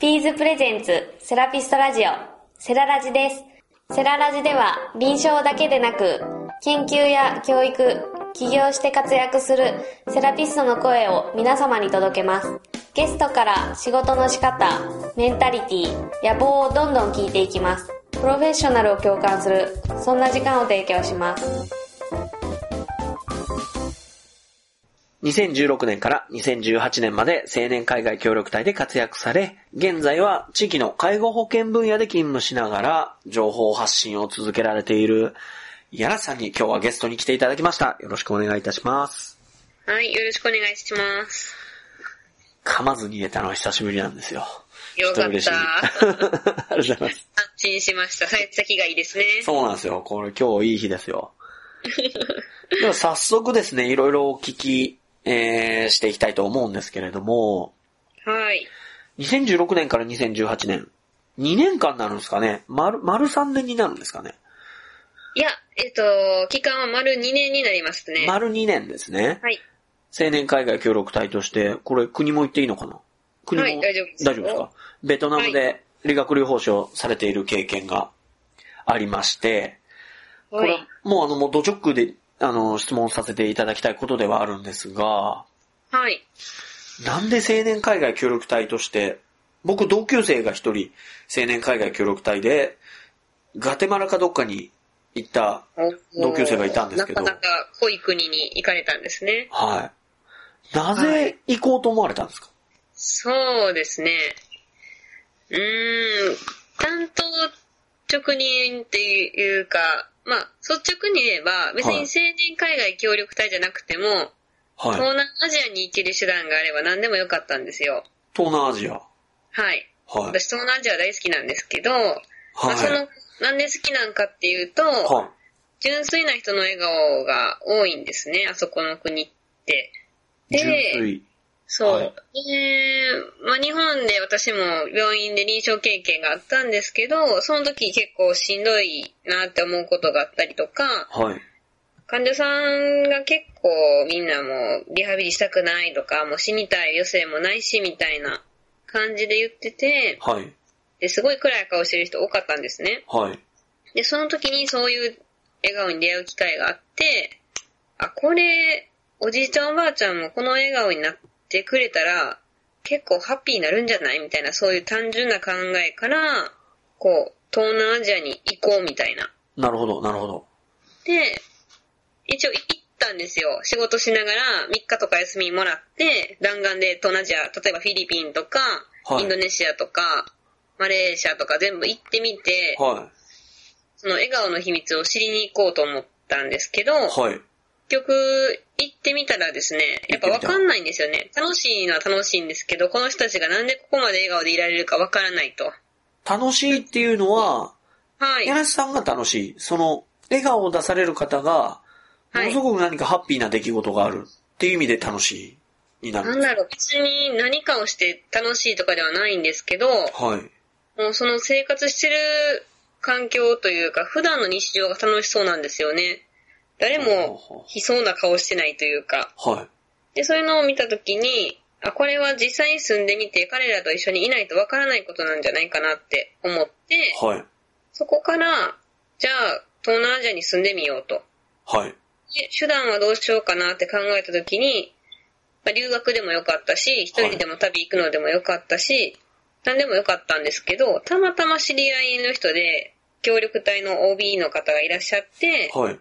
ピーズプレゼンツセラピストラジオセララジです。セララジでは臨床だけでなく研究や教育、起業して活躍するセラピストの声を皆様に届けます。ゲストから仕事の仕方、メンタリティ、野望をどんどん聞いていきます。プロフェッショナルを共感する、そんな時間を提供します。2016年から2018年まで青年海外協力隊で活躍され、現在は地域の介護保険分野で勤務しながら情報発信を続けられている柳瀬さんに今日はゲストに来ていただきました。よろしくお願いいたします。はい、よろしくお願いします。噛まずに言えたのは久しぶりなんですよ。よかっ嬉しい。あた。りがとうございます。安心しました。幸先がいいですね。そうなんですよ。これ今日いい日ですよ。では早速ですね、いろいろお聞き、えー、していきたいと思うんですけれども、はい。2016年から2018年、2年間になるんですかね丸、丸3年になるんですかねいや、えっ、と、期間は丸2年になりますね。丸2年ですね。はい。青年海外協力隊として、これ国も言っていいのかな？国も、はい大丈夫です大丈夫ですか？ベトナムで理学療法士をされている経験がありまして、これはい。、もうあの、もうド直球で、あの、質問させていただきたいことではあるんですが、はい。なんで青年海外協力隊として、僕同級生が一人青年海外協力隊で、ガテマラかどっかに行った、お同級生がいたんですけどなかなか濃い国に行かれたんですね。はい。なはぜい行こうと思われたんですか、そうですね。うーん、担当直人っていうか、まあ、率直に言えば、別にはい青年海外協力隊じゃなくても、はい。東南アジアに行ける手段があれば何でもよかったんですよ。東南アジア。はい。はい。私東南アジア大好きなんですけど、まあ、そはい。の、なんで好きなんかっていうと、は純粋な人の笑顔が多いんですね、あそこの国って。い。純で、粋。そう。はいで、まあ、日本で私も病院で臨床経験があったんですけど、その時結構しんどいなって思うことがあったりとか、はい。患者さんが結構みんなもうリハビリしたくないとか、もう死にたい余生もないしみたいな感じで言ってて、はい。ですごい暗い顔してる人多かったんですね。はい。で、その時にそういう笑顔に出会う機会があって、あ、これ、おじいちゃんおばあちゃんもこの笑顔になってくれたら、結構ハッピーになるんじゃない？みたいな、そういう単純な考えから、こう、東南アジアに行こうみたいな。なるほど、なるほど。で、一応行ったんですよ。仕事しながら3日とか休みもらって、弾丸で東南アジア、例えばフィリピンとか、はいインドネシアとか、マレーシアとか全部行ってみて、はその笑顔の秘密を知りに行こうと思ったんですけど、い。はい。結局行ってみたらですね、やっぱわかんないんですよね。楽しいのは楽しいんですけど、この人たちがなんでここまで笑顔でいられるかわからないと。楽しいっていうのは、はい。柳瀬さんが楽しい。その、笑顔を出される方が、ものすごく何かハッピーな出来事があるっていう意味で楽しいになるなんんだろう、別に何かをして楽しいとかではないんですけど、はい。もうその生活してる環境というか、普段の日常が楽しそうなんですよね。誰も悲壮な顔してないというか。はい。で、そういうのを見たときに、あ、これは実際に住んでみて、彼らと一緒にいないとわからないことなんじゃないかなって思って、はい。そこから、じゃあ、東南アジアに住んでみようと。はい。で手段はどうしようかなって考えたときに、まあ、留学でもよかったし、一人でも旅行くのでもよかったし、何でもよかったんですけど、たまたま知り合いの人で、協力隊の OB の方がいらっしゃって、はい。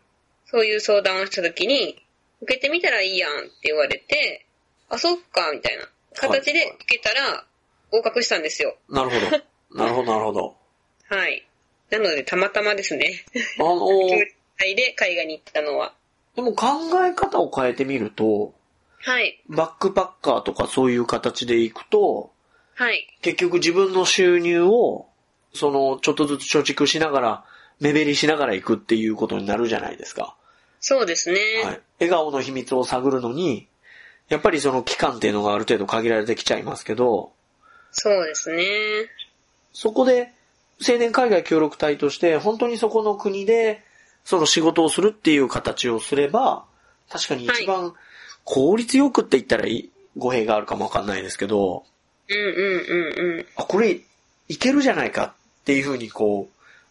そういう相談をしたときに、受けてみたらいいやんって言われて、あ、そっか、みたいな形で受けたら合格したんですよ。なるほど。なるほど、なるほど。はい。なので、たまたまですね。あの、協力隊で海外に行ったのは。でも考え方を変えてみると、はい。バックパッカーとかそういう形で行くと、はい。結局自分の収入を、その、ちょっとずつ貯蓄しながら、目減りしながら行くっていうことになるじゃないですか。そうですね。はい。笑顔の秘密を探るのに、やっぱりその期間っていうのがある程度限られてきちゃいますけど、そうですね。そこで青年海外協力隊として本当にそこの国でその仕事をするっていう形をすれば、確かに一番効率よくって言ったらいい語弊があるかもわかんないですけど、うんうんうんうん。あ、これ、いけるじゃないかっていうふうにこ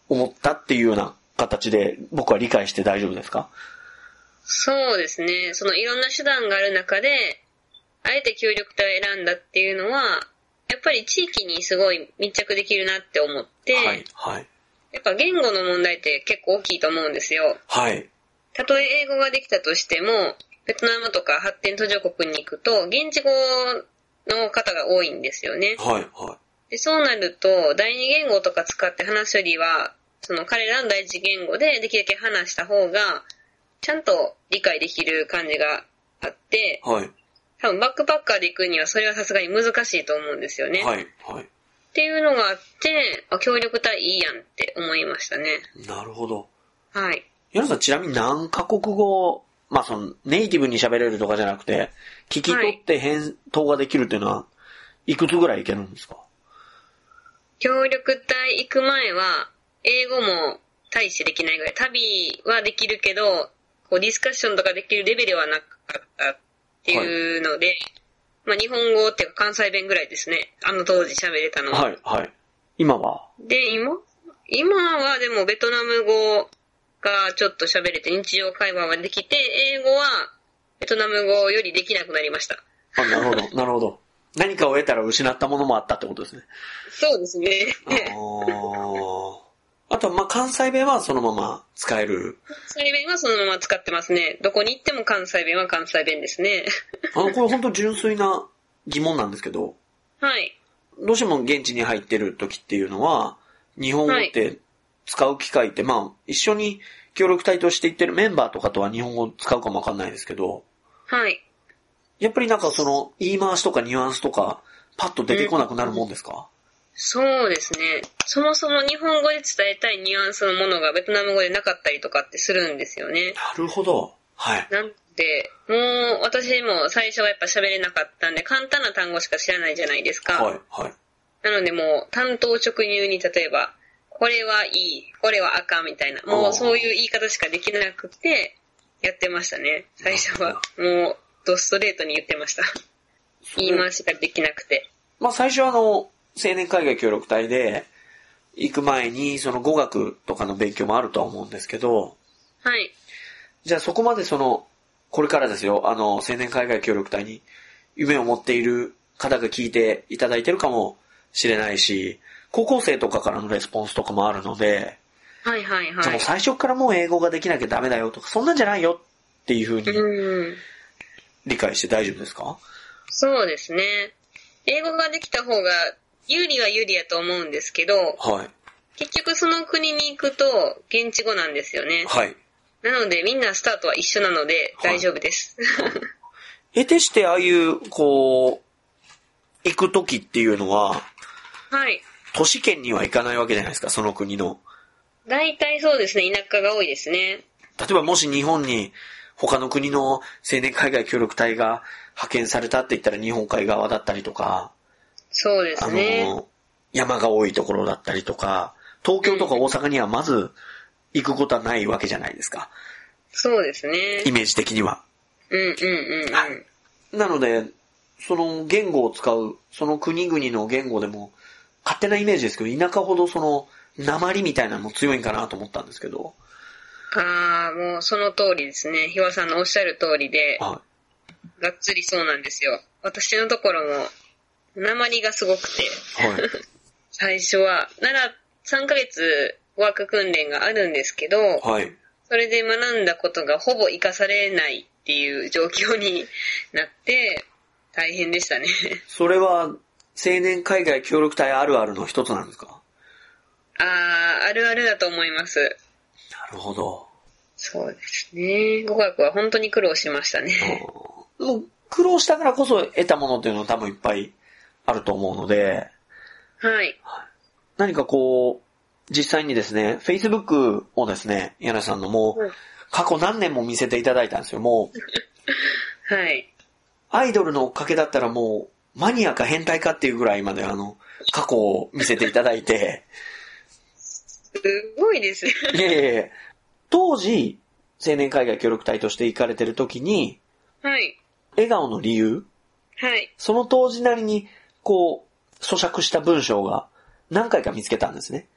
う、思ったっていうような形で僕は理解して大丈夫ですか？そうですね。そのいろんな手段がある中で、あえて協力隊を選んだっていうのは、やっぱり地域にすごい密着できるなって思って、はい、はい、やっぱ言語の問題って結構大きいと思うんですよ。はい、たとえ英語ができたとしても、ベトナムとか発展途上国に行くと、現地語の方が多いんですよね。はい、はでそうなると、第二言語とか使って話すよりは、その彼らの第一言語でできるだけ話した方が、ちゃんと理解できる感じがあって、い、はい、多分バックパッカーで行くにはそれはさすがに難しいと思うんですよね。はい、はい。っていうのがあって、あ協力隊いいやんって思いましたね。なるほど。はい。矢野さんちなみに何カ国語、まあそのネイティブに喋れるとかじゃなくて、聞き取って返答ができるっていうのは、いくつぐらいいけるんですか？協力隊行く前は、英語も大してできないぐらい、旅はできるけど、こうディスカッションとかできるレベルはなかったっていうので、まあ日本語っていうか関西弁ぐらいですね。あの当時喋れたのは。はい、はい。今は？で、今？今はでもベトナム語がちょっと喋れて日常会話ができて、英語はベトナム語よりできなくなりました。あ、なるほど、なるほど。何かを得たら失ったものもあったってことですね。そうですね。あーあとは、まあ、関西弁はそのまま使える。関西弁はそのまま使ってますね。どこに行っても関西弁は関西弁ですね。あの、これ本当純粋な疑問なんですけど、はい。どうしても現地に入ってる時っていうのは、日本語って使う機会って、まあ、一緒に協力隊として行ってるメンバーとかとは日本語を使うかもわかんないですけど、はい。やっぱりなんかその言い回しとかニュアンスとか、パッと出てこなくなるもんですか、そうですね。そもそも日本語で伝えたいニュアンスのものがベトナム語でなかったりとかってするんですよね。なるほど。はい。なんで、もう私も最初はやっぱ喋れなかったんで、簡単な単語しか知らないじゃないですか。はい、はい。なのでもう担当直入に例えば、これはいい、これはあかんみたいな、もうそういう言い方しかできなくて、やってましたね。最初は。もう、ドストレートに言ってました。言い回しができなくて。まあ最初はあの、青年海外協力隊で、行く前にその語学とかの勉強もあるとは思うんですけど、はい。じゃあそこまでその、これからですよ、あの、青年海外協力隊に夢を持っている方が聞いていただいてるかもしれないし、高校生とかからのレスポンスとかもあるので、はいはいはい。最初からもう英語ができなきゃダメだよとか、そんなんじゃないよっていうふうにうん。理解して大丈夫ですか？そうですね。英語ができた方が有利は有利やと思うんですけど、はい。結局その国に行くと現地語なんですよね。はい。なのでみんなスタートは一緒なのではい大丈夫です。得てしてああいう、こう、行く時っていうのは、はい。都市圏には行かないわけじゃないですか、その国の。大体そうですね、田舎が多いですね。例えばもし日本に他の国の青年海外協力隊が派遣されたって言ったら日本海側だったりとか、そうであすね。の、山が多いところだったりとか、東京とか大阪にはまず行くことはないわけじゃないですか。そうですねイ。メージ的には。うんうんうんうん。はいなので、その言語を使う、その国々の言語でも、勝手なイメージですけど、田舎ほどその、鉛みたいなの強いんかなと思ったんですけど、ああ、もうその通りですね。ひわさんのおっしゃる通りで、はがっつりそうなんですよ。私のところも、鉛がすごくて、い。はい。最初は、なら3ヶ月語学訓練があるんですけど、はい。それで学んだことがほぼ活かされないっていう状況になって、大変でしたね。それは、青年海外協力隊あるあるの一つなんですか？ああ、あるあるだと思います。なるほど。そうですね。語学は本当に苦労しましたね。苦労したからこそ得たものっていうのは多分いっぱいあると思うので、はい。何かこう、実際にですね、Facebook をですね、柳さんのもううん、過去何年も見せていただいたんですよ。もう、はい。アイドルの追っかけだったらもう、マニアか変態かっていうぐらいまであの、過去を見せていただいて、すごいですね。いやいやいや当時、青年海外協力隊として行かれてる時に、はい。笑顔の理由はい。その当時なりに、こう、咀嚼した文章が何回か見つけたんですね。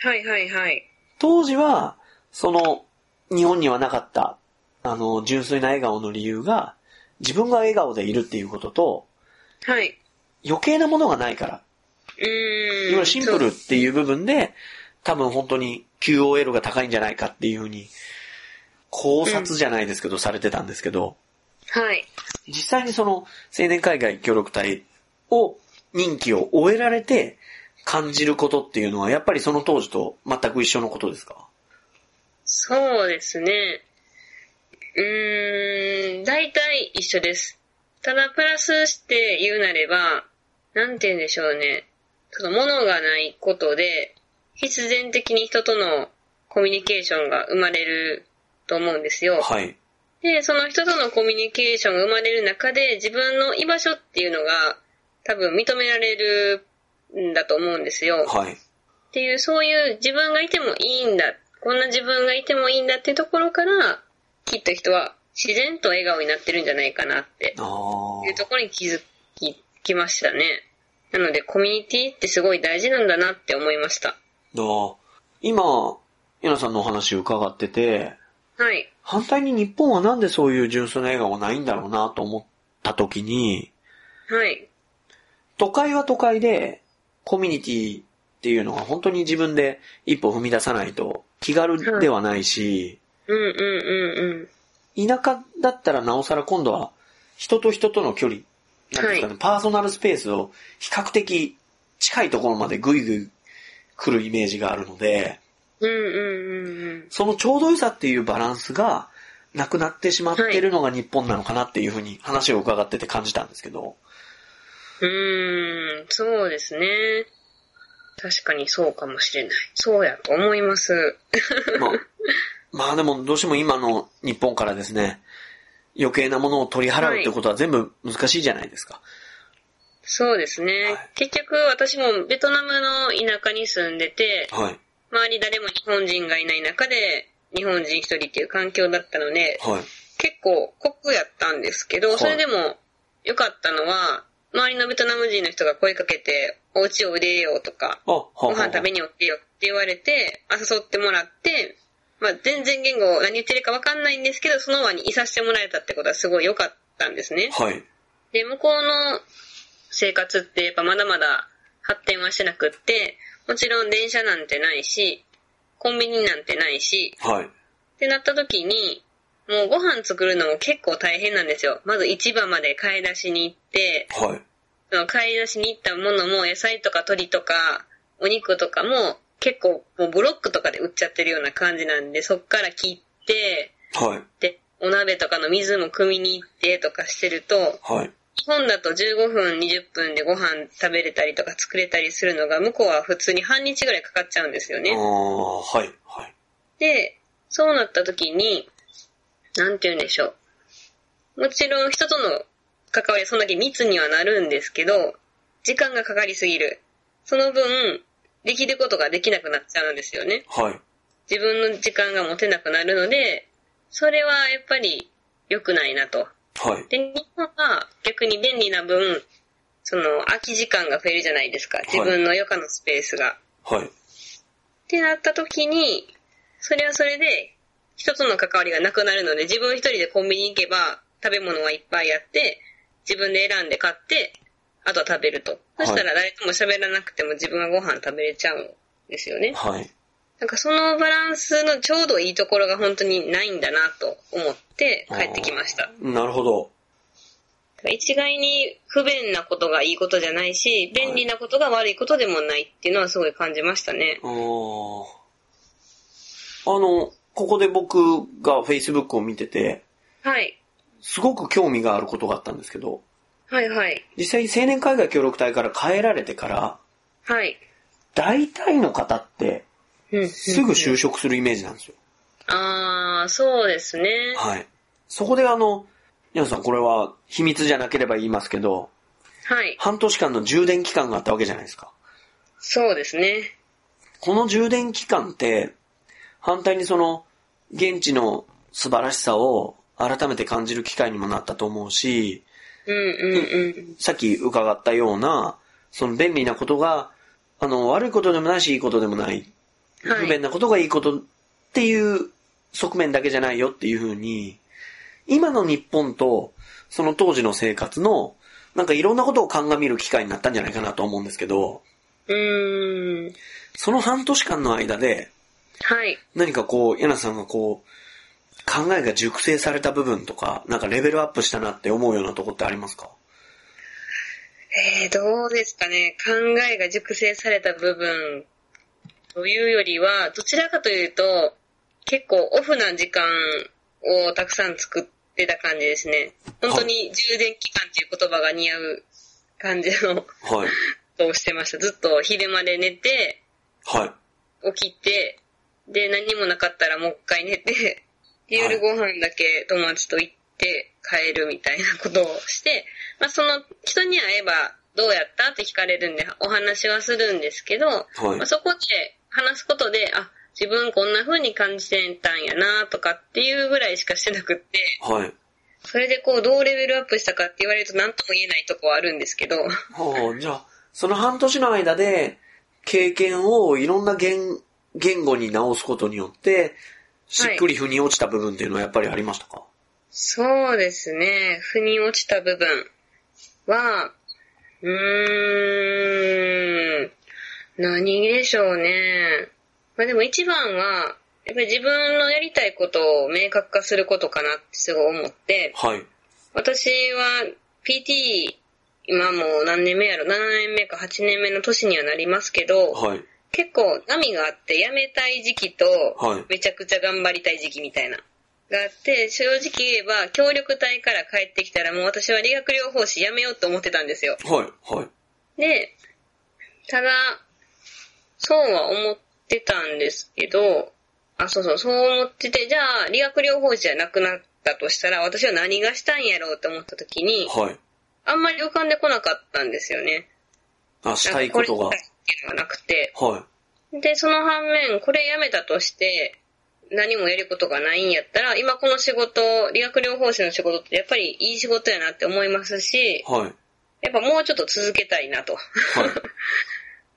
はいはいはい。当時は、その、日本にはなかった、あの、純粋な笑顔の理由が、自分が笑顔でいるっていうことと、はい。余計なものがないから、うーん。いわゆるシンプルっていう部分で、多分本当に QOL が高いんじゃないかっていうふうに、考察じゃないですけど、されてたんですけど。はい。実際にその青年海外協力隊を、任期を終えられて感じることっていうのは、やっぱりその当時と全く一緒のことですか？そうですね。うーん、大体一緒です。ただプラスして言うなれば、なんて言うんでしょうね。その物がないことで、必然的に人とのコミュニケーションが生まれると思うんですよ。はい。で、その人とのコミュニケーションが生まれる中で自分の居場所っていうのが多分認められるんだと思うんですよ。はい。っていう、そういう自分がいてもいいんだ、こんな自分がいてもいいんだっていうところから、きっと人は自然と笑顔になってるんじゃないかなって。いうところに気づききましたね。なので、コミュニティってすごい大事なんだなって思いました。だ今、ヤナさんのお話を伺ってて、はい。反対に日本はなんでそういう純粋な笑顔がないんだろうなと思った時に、はい。都会は都会で、コミュニティっていうのは本当に自分で一歩踏み出さないと気軽ではないし、うんうんうんうん。田舎だったらなおさら今度は人と人との距離、なんですかね、はいパーソナルスペースを比較的近いところまでぐいぐい来るイメージがあるので、うんうんうんうん。そのちょうど良さっていうバランスがなくなってしまってるのが日本なのかなっていうふうに話を伺ってて感じたんですけど。うーん、そうですね。確かにそうかもしれない。そうやと思います。まあ、まあでもどうしても今の日本からですね、余計なものを取り払うってことは全部難しいじゃないですか。そうですね。はい結局私もベトナムの田舎に住んでて、はい。周り誰も日本人がいない中で、日本人一人っていう環境だったので、はい。結構酷やったんですけど、はいそれでも良かったのは、周りのベトナム人の人が声かけて、お家を出ようとか、ご飯食べにおってよって言われて、あ誘ってもらって、まあ全然言語何言ってるかわかんないんですけど、その輪にいさせてもらえたってことはすごい良かったんですね。はい。で、向こうの生活ってやっぱまだまだ発展はしてなくって、もちろん電車なんてないし、コンビニなんてないし、はい。ってなった時に、もうご飯作るのも結構大変なんですよ。まず市場まで買い出しに行って、はい。その買い出しに行ったものも野菜とか鶏とかお肉とかも結構もうブロックとかで売っちゃってるような感じなんで、そっから切って、はい。で、お鍋とかの水も汲みに行ってとかしてると、はい。日本だと15分、20分でご飯食べれたりとか作れたりするのが、向こうは普通に半日ぐらいかかっちゃうんですよあね。あ、はい。はい。で、そうなった時に、なんて言うんでしょう。もちろん人との関わりはそんだけ密にはなるんですけど、時間がかかりすぎる。その分、できることができなくなっちゃうんですよね。はい。自分の時間が持てなくなるので、それはやっぱり良くないなと。はい。で、日本は逆に便利な分、その空き時間が増えるじゃないですか。自分の余暇のスペースが。はい。ってなった時に、それはそれで、人との関わりがなくなるので、自分一人でコンビニ行けば、食べ物はいっぱいあって、自分で選んで買って、あとは食べると。そしたら誰とも喋らなくても自分がご飯食べれちゃうんですよね。はい。なんかそのバランスのちょうどいいところが本当にないんだなと思って帰ってきました。なるほど。一概に不便なことがいいことじゃないし、便利なことが悪いことでもないっていうのはすごい感じましたね。あーあの、ここで僕が Facebook を見てて、はい。すごく興味があることがあったんですけど、はいはい。実際に青年海外協力隊から帰られてから、はい。大体の方って、うんすぐ就職するイメージなんですよ。あー、そうですね。はい。そこであの、皆さんこれは秘密じゃなければ言いますけど、はい。半年間の充電期間があったわけじゃないですか。そうですね。この充電期間って、反対にその、現地の素晴らしさを改めて感じる機会にもなったと思うし、うんうんうん。さっき伺ったような、その便利なことが、あの、悪いことでもないし、いいことでもない。はい不便なことがいいことっていう側面だけじゃないよっていうふうに、今の日本と、その当時の生活の、なんかいろんなことを鑑みる機会になったんじゃないかなと思うんですけど、うーん。その半年間の間で、はい。何かこう、柳さんがこう、考えが熟成された部分とか、なんかレベルアップしたなって思うようなとこってありますか？えー、どうですかね。考えが熟成された部分というよりは、どちらかというと、結構オフな時間をたくさん作ってた感じですね。本当に充電期間っていう言葉が似合う感じのはい。をしてました。ずっと昼まで寝て、はい。起きて、で、何もなかったらもう一回寝て、で夜ご飯だけ友達と行って帰るみたいなことをして、まあその人に会えばどうやったって聞かれるんでお話はするんですけど、まあ、そこで話すことで、あ、自分こんな風に感じてたんやなとかっていうぐらいしかしてなくって、はい。それでこうどうレベルアップしたかって言われると何とも言えないとこはあるんですけど、はあ、じゃあ、その半年の間で、経験をいろんな言、言語に直すことによって、しっくり腑に落ちた部分っていうのはやっぱりありましたか、そうですね。腑に落ちた部分は、うーん、何でしょうね。まあでも一番は、やっぱり自分のやりたいことを明確化することかなってすごい思って、はい。私は PT、今もう何年目やろ ?7 年目か8年目の年にはなりますけど、はい。結構波があって辞めたい時期とはいめちゃくちゃ頑張りたい時期みたいな。があって、正直言えば協力隊から帰ってきたらもう私は理学療法士辞めようと思ってたんですよ。はい。はい。で、ただ、そうは思ってたんですけど、あ、そうそう、そう思ってて、じゃあ理学療法士じゃなくなったとしたら私は何がしたいんやろうって思った時に、はい。あんまり浮かんでこなかったんですよね。あ、したいことがなんか。これしたいっていうのがなくて。はで、その反面、これやめたとして、何もやることがないんやったら、今この仕事、理学療法士の仕事ってやっぱりいい仕事やなって思いますしい。、はい。やっぱもうちょっと続けたいなと。はい。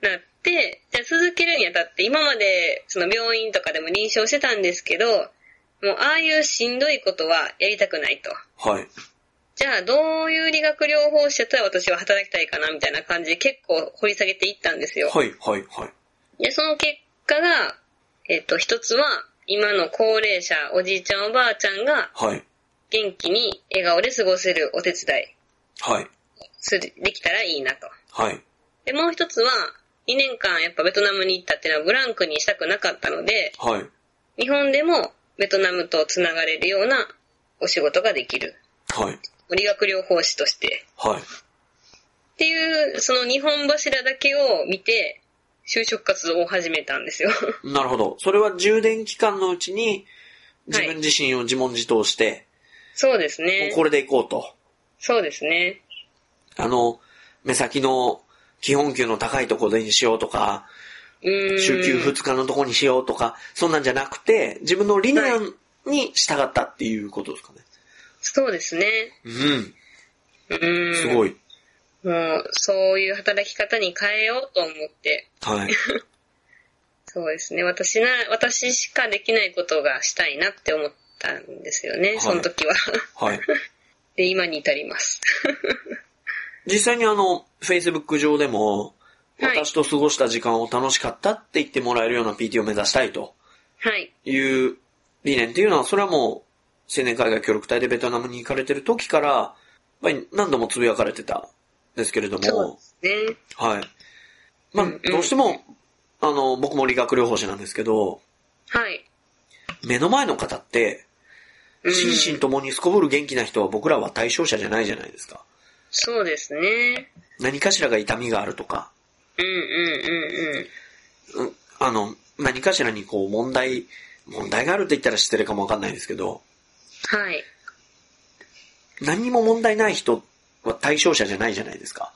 なって、じゃあ続けるにあたって、今までその病院とかでも臨床してたんですけど、もうああいうしんどいことはやりたくないと。はい。じゃあどういう理学療法士だったら私は働きたいかなみたいな感じで結構掘り下げていったんですよ。はい。はい。はい。で、その結果が、えっと、一つは、今の高齢者、おじいちゃんおばあちゃんがはい。元気に笑顔で過ごせるお手伝いはい。する、できたらいいなと。はい。で、もう一つは、2年間やっぱベトナムに行ったっていうのはブランクにしたくなかったので、はい。日本でもベトナムとつながれるようなお仕事ができる。はい。理学療法士として。はい。っていう、その日本柱だけを見て、就職活動を始めたんですよ。なるほど。それは充電期間のうちに、自分自身を自問自答して、そうですもうね。これでいこうと。そうですね。あの、目先の基本給の高いところでにしようとか、うーん。週休2日のとこにしようとか、そんなんじゃなくて、自分の理念に従ったっていうことですかね。そうですね。うん。うーん。すごい。もう、そういう働き方に変えようと思って。はい。そうですね。私な、私しかできないことがしたいなって思ったんですよね、いその時は。はい。で、今に至ります。実際にあの、Facebook 上でも、はい私と過ごした時間を楽しかったって言ってもらえるような PT を目指したいとはい。いう理念っていうのは、それはもう、青年海外協力隊でベトナムに行かれてる時から、やっぱり何度もつぶやかれてたんですけれどそうも、ですね。はい。まあ、うんうんどうしても、あの、僕も理学療法士なんですけど、はい。目の前の方って、うん心身ともにすこぶる元気な人は僕らは対象者じゃないじゃないですか。そうですね。何かしらが痛みがあるとか、うんうんうんうん。うんあの、何かしらにこう問題、問題があるって言ったら失礼かもわかんないですけど、はい。何にも問題ない人は対象者じゃないじゃないですか。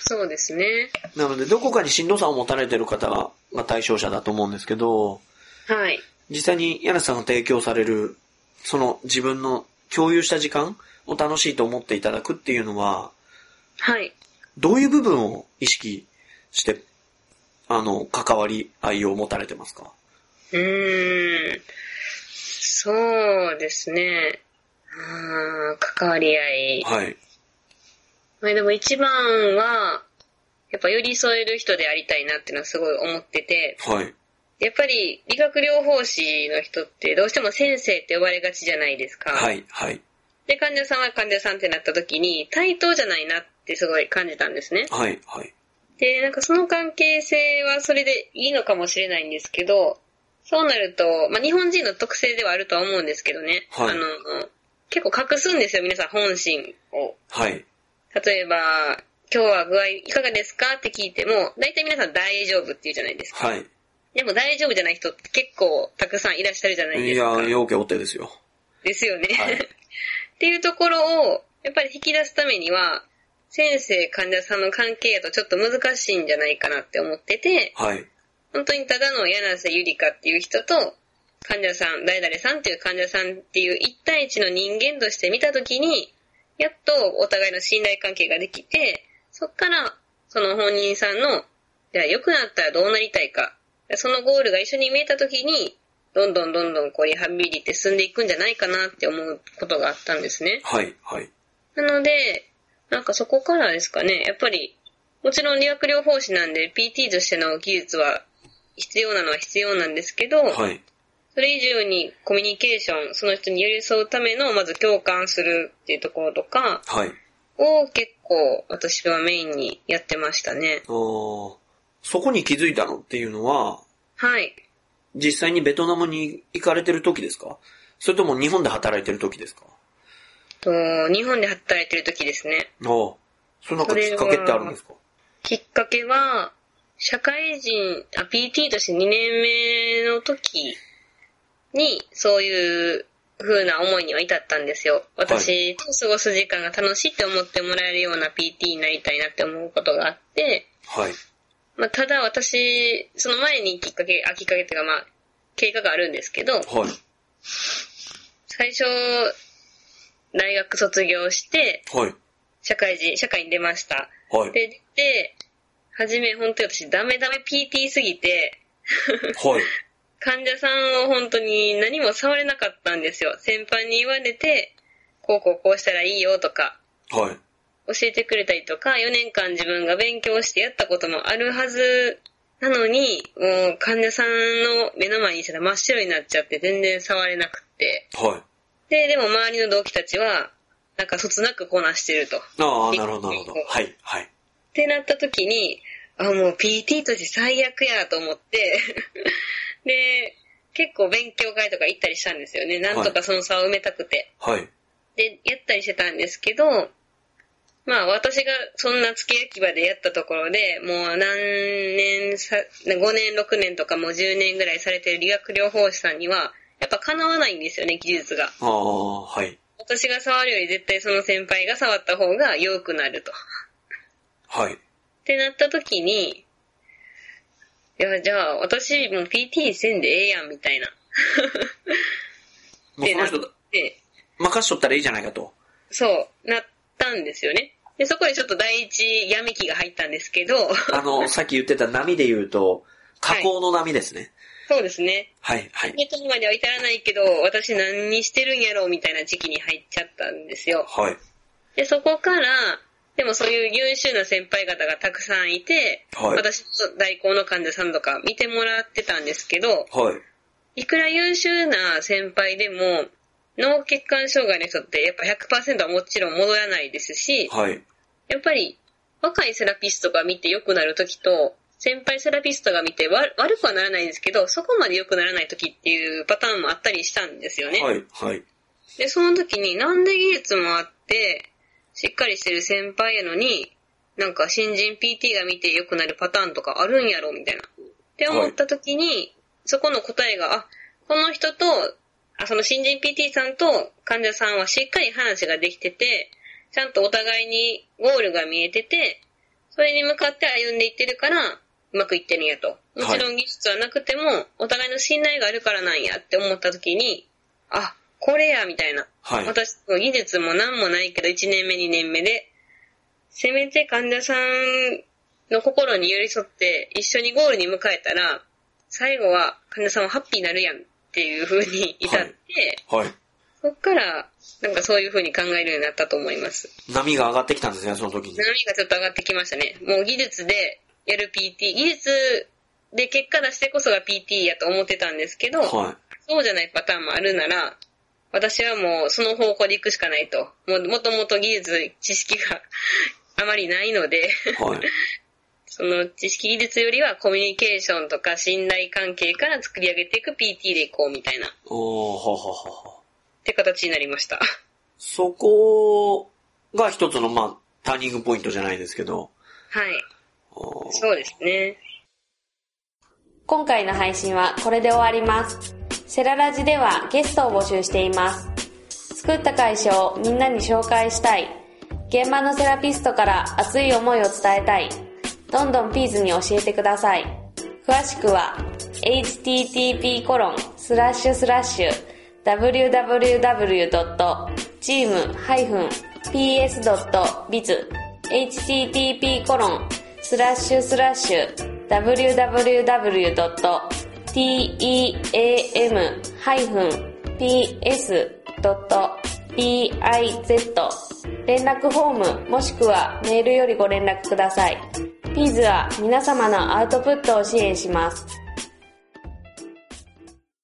そうですね。なので、どこかにしんどさを持たれてる方がが対象者だと思うんですけど、はい。実際に柳さんが提供される、その自分の共有した時間を楽しいと思っていただくっていうのは、はい。どういう部分を意識して、あの、関わり合いを持たれてますか？うーん。そうですね。あー関わり合い。はい。まあでも一番は、やっぱ寄り添える人でありたいなっていうのはすごい思ってて、はい。やっぱり理学療法士の人ってどうしても先生って呼ばれがちじゃないですか。はい。はい。で、患者さんは患者さんってなった時に対等じゃないなってすごい感じたんですね。はい。はい。で、なんかその関係性はそれでいいのかもしれないんですけど、そうなると、まあ日本人の特性ではあるとは思うんですけどね。はいあの、結構隠すんですよ、皆さん本心を。はい。例えば、今日は具合いかがですかって聞いても、大体皆さん大丈夫って言うじゃないですか。はい。でも大丈夫じゃない人って結構たくさんいらっしゃるじゃないいですか。や、要件お手ですよ。ですよね。はい っていうところを、やっぱり引き出すためには、先生患者さんの関係やとちょっと難しいんじゃないかなって思ってて、はい。本当にただの柳瀬ゆりかっていう人と、患者さん、誰々さんっていう患者さんっていう一対一の人間として見たときに、やっとお互いの信頼関係ができて、そっから、その本人さんの、じゃあ良くなったらどうなりたいか、そのゴールが一緒に見えたときに、どんどんどんどんこうリハビリって進んでいくんじゃないかなって思うことがあったんですね。はい。はい。なので、なんかそこからですかね、やっぱり、もちろん理学療法士なんで PT としての技術は必要なのは必要なんですけど、はい。それ以上にコミュニケーション、その人に寄り添うための、まず共感するっていうところとか、はい。を結構私はメインにやってましたね。そこに気づいたのっていうのは、はい。実際にベトナムに行かれてる時ですか？それとも日本で働いてる時ですか？と日本で働いてる時ですね。ああ。それなんかきっかけってあるんですか？きっかけは、社会人、あ、PT として2年目の時に、そういう風な思いには至ったんですよ。私と過ごす時間が楽しいって思ってもらえるような PT になりたいなって思うことがあって、はい。まあ、ただ私、その前にきっかけ、あ、きっかけっていうかまあ、経過があるんですけど、はい。最初、大学卒業して、はい。社会人、社会に出ました。はい。で、出て、はじめ本当に私ダメダメ PT すぎて、はい。患者さんを本当に何も触れなかったんですよ。先輩に言われて、こうこうこうしたらいいよとか、はい。教えてくれたりとか、4年間自分が勉強してやったこともあるはずなのに、もう患者さんの目の前にしたら真っ白になっちゃって全然触れなくって。はい。で、でも周りの同期たちは、なんかそつなくこなしてると。っああ、なるほど、なるほど。はい。はい。てなった時に、あ、もう PT として最悪やと思って、で、結構勉強会とか行ったりしたんですよね。なんとかその差を埋めたくて。はい。で、やったりしてたんですけど、まあ私がそんな付け焼き場でやったところで、もう何年さ、5年、6年とかもう10年ぐらいされてる理学療法士さんには、やっぱ叶わないんですよね、技術が。ああ、はい。私が触るより絶対その先輩が触った方が良くなると。はい。ってなった時に、いや、じゃあ私もう PT せんでええやんみたいな。もうその人、で、任しとったらいいじゃないかと。そう、なったんですよね。で、そこでちょっと第一闇期が入ったんですけど、あの、さっき言ってた波で言うと、加工の波ですね。そうですね。はい、はい。ネットにまでは至らないけど、私何にしてるんやろうみたいな時期に入っちゃったんですよ。はい。で、そこから、でもそういう優秀な先輩方がたくさんいて、はい私の代行の患者さんとか見てもらってたんですけど、はい。いくら優秀な先輩でも、脳血管障害の人ってやっぱ100%はもちろん戻らないですし、はい。やっぱり若いセラピストが見て良くなる時と、先輩セラピストが見てわ悪くはならないんですけど、そこまで良くならない時っていうパターンもあったりしたんですよね。はい。はい。で、その時になんで技術もあって、しっかりしてる先輩やのに、なんか新人 PT が見て良くなるパターンとかあるんやろみたいな。って思った時に、そこの答えが、あ、この人と、あその新人 PT さんと患者さんはしっかり話ができてて、ちゃんとお互いにゴールが見えてて、それに向かって歩んでいってるから、うまくいってるんやと。もちろん技術はなくても、お互いの信頼があるからなんやって思った時に、あ、これや、みたいな。はい私、技術も何もないけど、1年目、2年目で、せめて患者さんの心に寄り添って一緒にゴールに迎えたら、最後は患者さんはハッピーになるやんっていう風に至って、はい。そっから、なんかそういう風に考えるようになったと思います。波が上がってきたんですね、その時に。波がちょっと上がってきましたね。もう技術でやる PT、技術で結果出してこそが PT やと思ってたんですけど、はそうじゃないパターンもあるなら、私はもうその方向で行くしかないと。もうもともと技術、知識が あまりないので、い。はい。その知識技術よりはコミュニケーションとか信頼関係から作り上げていく PT で行こうみたいな、っおー、はははは。て形になりました。そこが一つの、まあ、ターニングポイントじゃないですけど。はい。そうですね。今回の配信はこれで終わります。セララジではゲストを募集しています。作った会社をみんなに紹介したい。現場のセラピストから熱い思いを伝えたい。どんどんピーズに教えてください。詳しくは http コロンスラッシュスラッシュ www.team-ps.biz http コロンスラッシュスラッシュ www. team-ps.biz 連絡フォームもしくはメールよりご連絡ください。ピーズは皆様のアウトプットを支援します。